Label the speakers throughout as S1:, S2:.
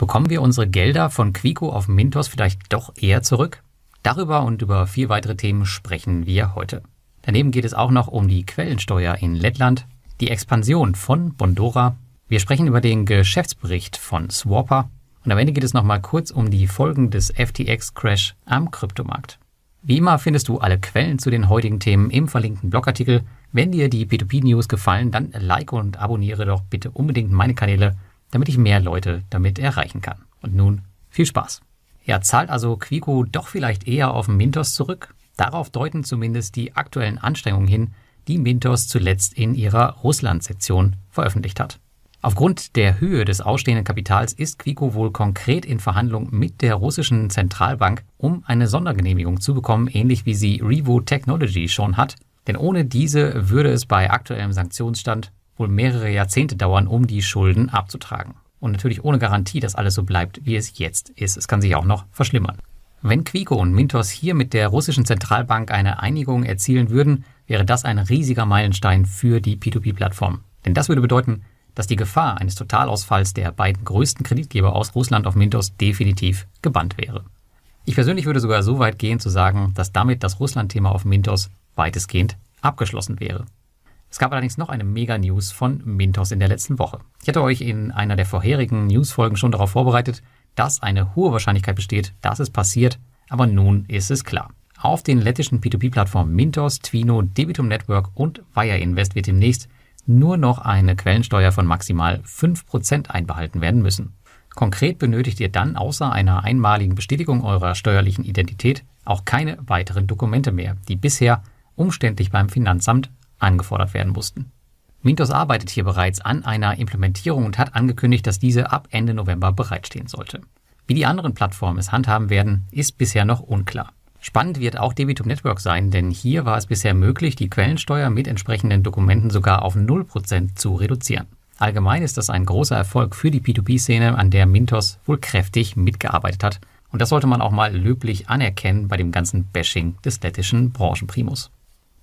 S1: Bekommen wir unsere Gelder von Quico auf Mintos vielleicht doch eher zurück? Darüber und über vier weitere Themen sprechen wir heute. Daneben geht es auch noch um die Quellensteuer in Lettland, die Expansion von Bondora. Wir sprechen über den Geschäftsbericht von Swapper und am Ende geht es nochmal kurz um die Folgen des FTX-Crash am Kryptomarkt. Wie immer findest du alle Quellen zu den heutigen Themen im verlinkten Blogartikel. Wenn dir die P2P-News gefallen, dann like und abonniere doch bitte unbedingt meine Kanäle damit ich mehr Leute damit erreichen kann. Und nun viel Spaß. Ja, zahlt also Quico doch vielleicht eher auf Mintos zurück? Darauf deuten zumindest die aktuellen Anstrengungen hin, die Mintos zuletzt in ihrer Russland-Sektion veröffentlicht hat. Aufgrund der Höhe des ausstehenden Kapitals ist Quico wohl konkret in Verhandlung mit der russischen Zentralbank, um eine Sondergenehmigung zu bekommen, ähnlich wie sie Revo Technology schon hat. Denn ohne diese würde es bei aktuellem Sanktionsstand wohl mehrere Jahrzehnte dauern, um die Schulden abzutragen. Und natürlich ohne Garantie, dass alles so bleibt, wie es jetzt ist. Es kann sich auch noch verschlimmern. Wenn Quico und Mintos hier mit der russischen Zentralbank eine Einigung erzielen würden, wäre das ein riesiger Meilenstein für die P2P-Plattform. Denn das würde bedeuten, dass die Gefahr eines Totalausfalls der beiden größten Kreditgeber aus Russland auf Mintos definitiv gebannt wäre. Ich persönlich würde sogar so weit gehen zu sagen, dass damit das Russland-Thema auf Mintos weitestgehend abgeschlossen wäre. Es gab allerdings noch eine Mega-News von Mintos in der letzten Woche. Ich hatte euch in einer der vorherigen News-Folgen schon darauf vorbereitet, dass eine hohe Wahrscheinlichkeit besteht, dass es passiert, aber nun ist es klar. Auf den lettischen P2P-Plattformen Mintos, Twino, Debitum Network und Wire Invest wird demnächst nur noch eine Quellensteuer von maximal 5% einbehalten werden müssen. Konkret benötigt ihr dann außer einer einmaligen Bestätigung eurer steuerlichen Identität auch keine weiteren Dokumente mehr, die bisher umständlich beim Finanzamt angefordert werden mussten. Mintos arbeitet hier bereits an einer Implementierung und hat angekündigt, dass diese ab Ende November bereitstehen sollte. Wie die anderen Plattformen es handhaben werden, ist bisher noch unklar. Spannend wird auch Debitum Network sein, denn hier war es bisher möglich, die Quellensteuer mit entsprechenden Dokumenten sogar auf 0% zu reduzieren. Allgemein ist das ein großer Erfolg für die P2P-Szene, an der Mintos wohl kräftig mitgearbeitet hat. Und das sollte man auch mal löblich anerkennen bei dem ganzen Bashing des lettischen Branchenprimus.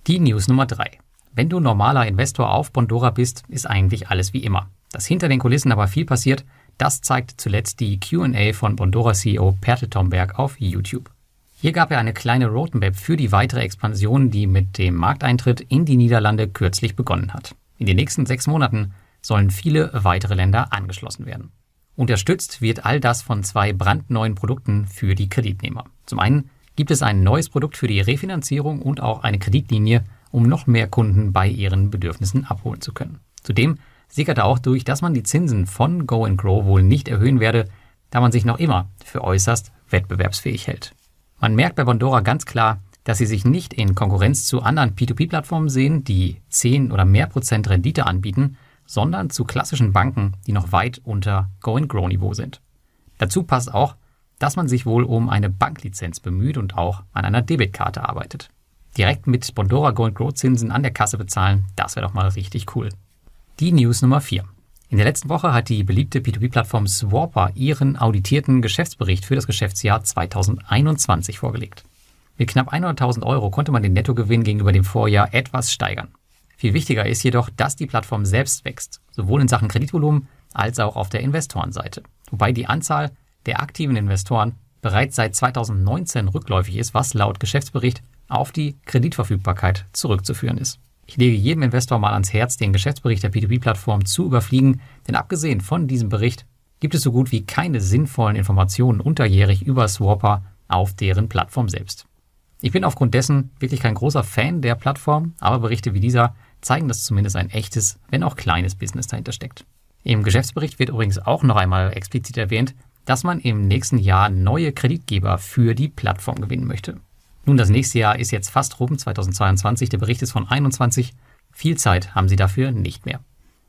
S1: Die News Nummer 3. Wenn du normaler Investor auf Bondora bist, ist eigentlich alles wie immer. Dass hinter den Kulissen aber viel passiert, das zeigt zuletzt die QA von Bondora CEO Pertel Tomberg auf YouTube. Hier gab er eine kleine Roadmap für die weitere Expansion, die mit dem Markteintritt in die Niederlande kürzlich begonnen hat. In den nächsten sechs Monaten sollen viele weitere Länder angeschlossen werden. Unterstützt wird all das von zwei brandneuen Produkten für die Kreditnehmer. Zum einen gibt es ein neues Produkt für die Refinanzierung und auch eine Kreditlinie um noch mehr Kunden bei ihren Bedürfnissen abholen zu können. Zudem sickerte auch durch, dass man die Zinsen von Go Grow wohl nicht erhöhen werde, da man sich noch immer für äußerst wettbewerbsfähig hält. Man merkt bei Bondora ganz klar, dass sie sich nicht in Konkurrenz zu anderen P2P-Plattformen sehen, die 10 oder mehr Prozent Rendite anbieten, sondern zu klassischen Banken, die noch weit unter Go-and-Grow-Niveau sind. Dazu passt auch, dass man sich wohl um eine Banklizenz bemüht und auch an einer Debitkarte arbeitet direkt mit Bondora Gold Growth Zinsen an der Kasse bezahlen, das wäre doch mal richtig cool. Die News Nummer 4. In der letzten Woche hat die beliebte P2P-Plattform Swarper ihren auditierten Geschäftsbericht für das Geschäftsjahr 2021 vorgelegt. Mit knapp 100.000 Euro konnte man den Nettogewinn gegenüber dem Vorjahr etwas steigern. Viel wichtiger ist jedoch, dass die Plattform selbst wächst, sowohl in Sachen Kreditvolumen als auch auf der Investorenseite. Wobei die Anzahl der aktiven Investoren bereits seit 2019 rückläufig ist, was laut Geschäftsbericht auf die Kreditverfügbarkeit zurückzuführen ist. Ich lege jedem Investor mal ans Herz, den Geschäftsbericht der P2P-Plattform zu überfliegen, denn abgesehen von diesem Bericht gibt es so gut wie keine sinnvollen Informationen unterjährig über Swapper auf deren Plattform selbst. Ich bin aufgrund dessen wirklich kein großer Fan der Plattform, aber Berichte wie dieser zeigen, dass zumindest ein echtes, wenn auch kleines Business dahinter steckt. Im Geschäftsbericht wird übrigens auch noch einmal explizit erwähnt, dass man im nächsten Jahr neue Kreditgeber für die Plattform gewinnen möchte. Nun, das nächste Jahr ist jetzt fast rum, 2022. Der Bericht ist von 21. Viel Zeit haben sie dafür nicht mehr.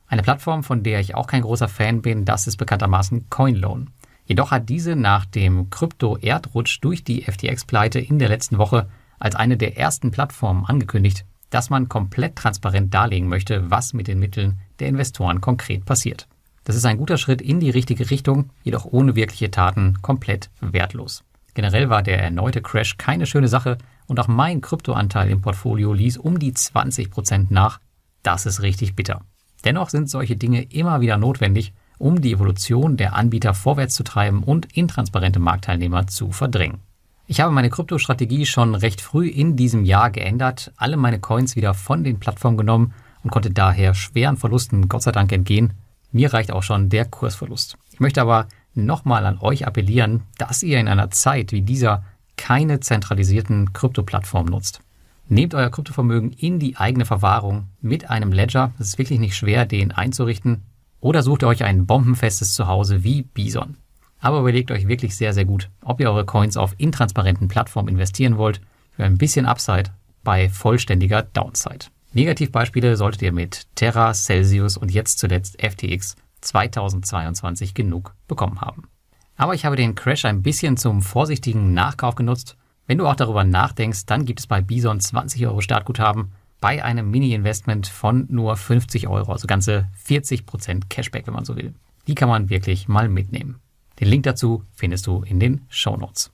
S1: Eine Plattform, von der ich auch kein großer Fan bin, das ist bekanntermaßen CoinLoan. Jedoch hat diese nach dem Krypto-Erdrutsch durch die FTX-Pleite in der letzten Woche als eine der ersten Plattformen angekündigt, dass man komplett transparent darlegen möchte, was mit den Mitteln der Investoren konkret passiert. Das ist ein guter Schritt in die richtige Richtung, jedoch ohne wirkliche Taten komplett wertlos. Generell war der erneute Crash keine schöne Sache und auch mein Kryptoanteil im Portfolio ließ um die 20% nach. Das ist richtig bitter. Dennoch sind solche Dinge immer wieder notwendig um die Evolution der Anbieter vorwärts zu treiben und intransparente Marktteilnehmer zu verdrängen. Ich habe meine Kryptostrategie schon recht früh in diesem Jahr geändert, alle meine Coins wieder von den Plattformen genommen und konnte daher schweren Verlusten Gott sei Dank entgehen. Mir reicht auch schon der Kursverlust. Ich möchte aber nochmal an euch appellieren, dass ihr in einer Zeit wie dieser keine zentralisierten Krypto-Plattformen nutzt. Nehmt euer Kryptovermögen in die eigene Verwahrung mit einem Ledger. Es ist wirklich nicht schwer, den einzurichten. Oder sucht euch ein bombenfestes Zuhause wie Bison. Aber überlegt euch wirklich sehr, sehr gut, ob ihr eure Coins auf intransparenten Plattformen investieren wollt, für ein bisschen Upside bei vollständiger Downside. Negativbeispiele solltet ihr mit Terra, Celsius und jetzt zuletzt FTX 2022 genug bekommen haben. Aber ich habe den Crash ein bisschen zum vorsichtigen Nachkauf genutzt. Wenn du auch darüber nachdenkst, dann gibt es bei Bison 20 Euro Startguthaben bei einem Mini-Investment von nur 50 Euro, also ganze 40% Cashback, wenn man so will. Die kann man wirklich mal mitnehmen. Den Link dazu findest du in den Show Notes.